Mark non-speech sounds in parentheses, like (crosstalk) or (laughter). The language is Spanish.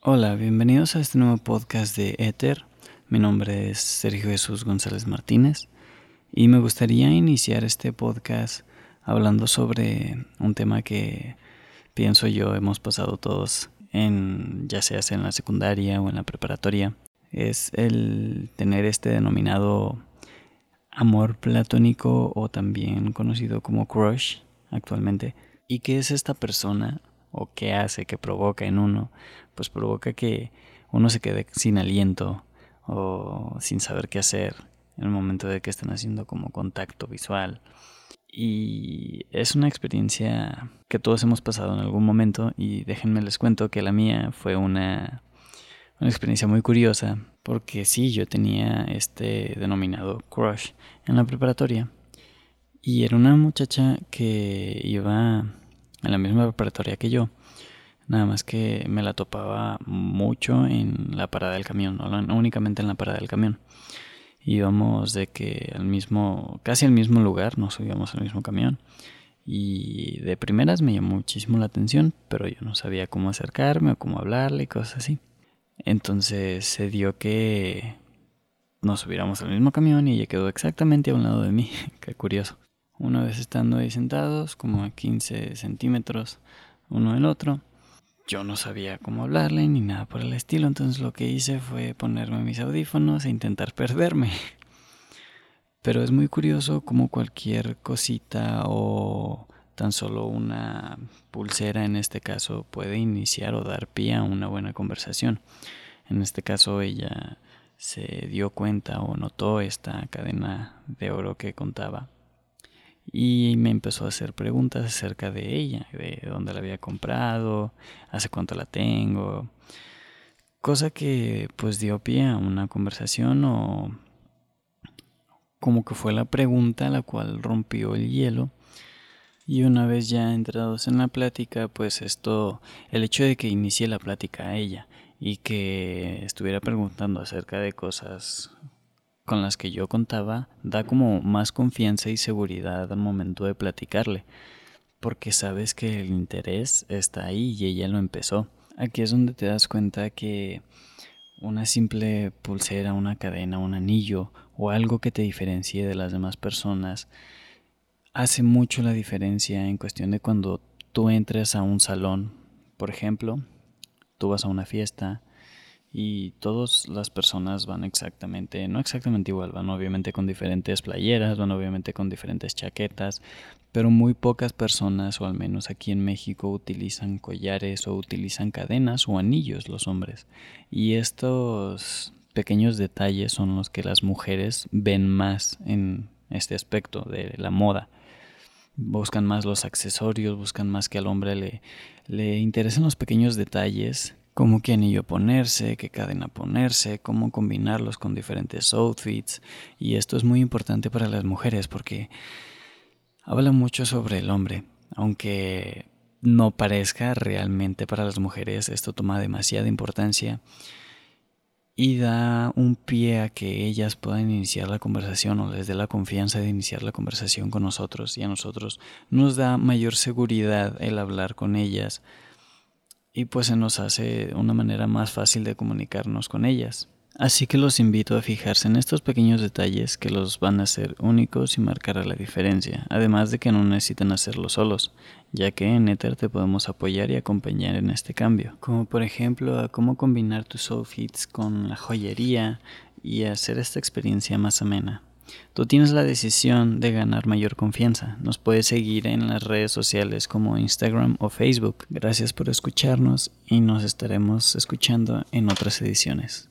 Hola, bienvenidos a este nuevo podcast de Ether. Mi nombre es Sergio Jesús González Martínez y me gustaría iniciar este podcast hablando sobre un tema que pienso yo hemos pasado todos en ya sea en la secundaria o en la preparatoria. Es el tener este denominado amor platónico o también conocido como crush actualmente. ¿Y qué es esta persona o qué hace, que provoca en uno, pues provoca que uno se quede sin aliento o sin saber qué hacer en el momento de que están haciendo como contacto visual. Y es una experiencia que todos hemos pasado en algún momento y déjenme les cuento que la mía fue una, una experiencia muy curiosa porque sí, yo tenía este denominado crush en la preparatoria y era una muchacha que iba en la misma preparatoria que yo. Nada más que me la topaba mucho en la parada del camión, no únicamente en la parada del camión. Íbamos de que al mismo, casi al mismo lugar, nos subíamos al mismo camión. Y de primeras me llamó muchísimo la atención, pero yo no sabía cómo acercarme o cómo hablarle y cosas así. Entonces se dio que nos subiéramos al mismo camión y ella quedó exactamente a un lado de mí. (laughs) Qué curioso. Una vez estando ahí sentados, como a 15 centímetros uno del otro, yo no sabía cómo hablarle ni nada por el estilo, entonces lo que hice fue ponerme mis audífonos e intentar perderme. (laughs) Pero es muy curioso cómo cualquier cosita o tan solo una pulsera en este caso puede iniciar o dar pie a una buena conversación. En este caso ella se dio cuenta o notó esta cadena de oro que contaba y me empezó a hacer preguntas acerca de ella, de dónde la había comprado, hace cuánto la tengo, cosa que pues dio pie a una conversación o como que fue la pregunta la cual rompió el hielo. Y una vez ya entrados en la plática, pues esto, el hecho de que inicie la plática a ella y que estuviera preguntando acerca de cosas con las que yo contaba da como más confianza y seguridad al momento de platicarle, porque sabes que el interés está ahí y ella lo empezó. Aquí es donde te das cuenta que una simple pulsera, una cadena, un anillo o algo que te diferencie de las demás personas hace mucho la diferencia en cuestión de cuando tú entres a un salón. Por ejemplo, tú vas a una fiesta y todas las personas van exactamente, no exactamente igual, van obviamente con diferentes playeras, van obviamente con diferentes chaquetas, pero muy pocas personas, o al menos aquí en México, utilizan collares o utilizan cadenas o anillos los hombres. Y estos pequeños detalles son los que las mujeres ven más en este aspecto de la moda. Buscan más los accesorios, buscan más que al hombre le, le interesen los pequeños detalles como qué anillo ponerse, qué cadena ponerse, cómo combinarlos con diferentes outfits. Y esto es muy importante para las mujeres porque habla mucho sobre el hombre, aunque no parezca realmente para las mujeres, esto toma demasiada importancia y da un pie a que ellas puedan iniciar la conversación o les dé la confianza de iniciar la conversación con nosotros. Y a nosotros nos da mayor seguridad el hablar con ellas y pues se nos hace una manera más fácil de comunicarnos con ellas. Así que los invito a fijarse en estos pequeños detalles que los van a hacer únicos y marcar la diferencia, además de que no necesitan hacerlo solos, ya que en Ether te podemos apoyar y acompañar en este cambio, como por ejemplo a cómo combinar tus outfits con la joyería y hacer esta experiencia más amena. Tú tienes la decisión de ganar mayor confianza. Nos puedes seguir en las redes sociales como Instagram o Facebook. Gracias por escucharnos y nos estaremos escuchando en otras ediciones.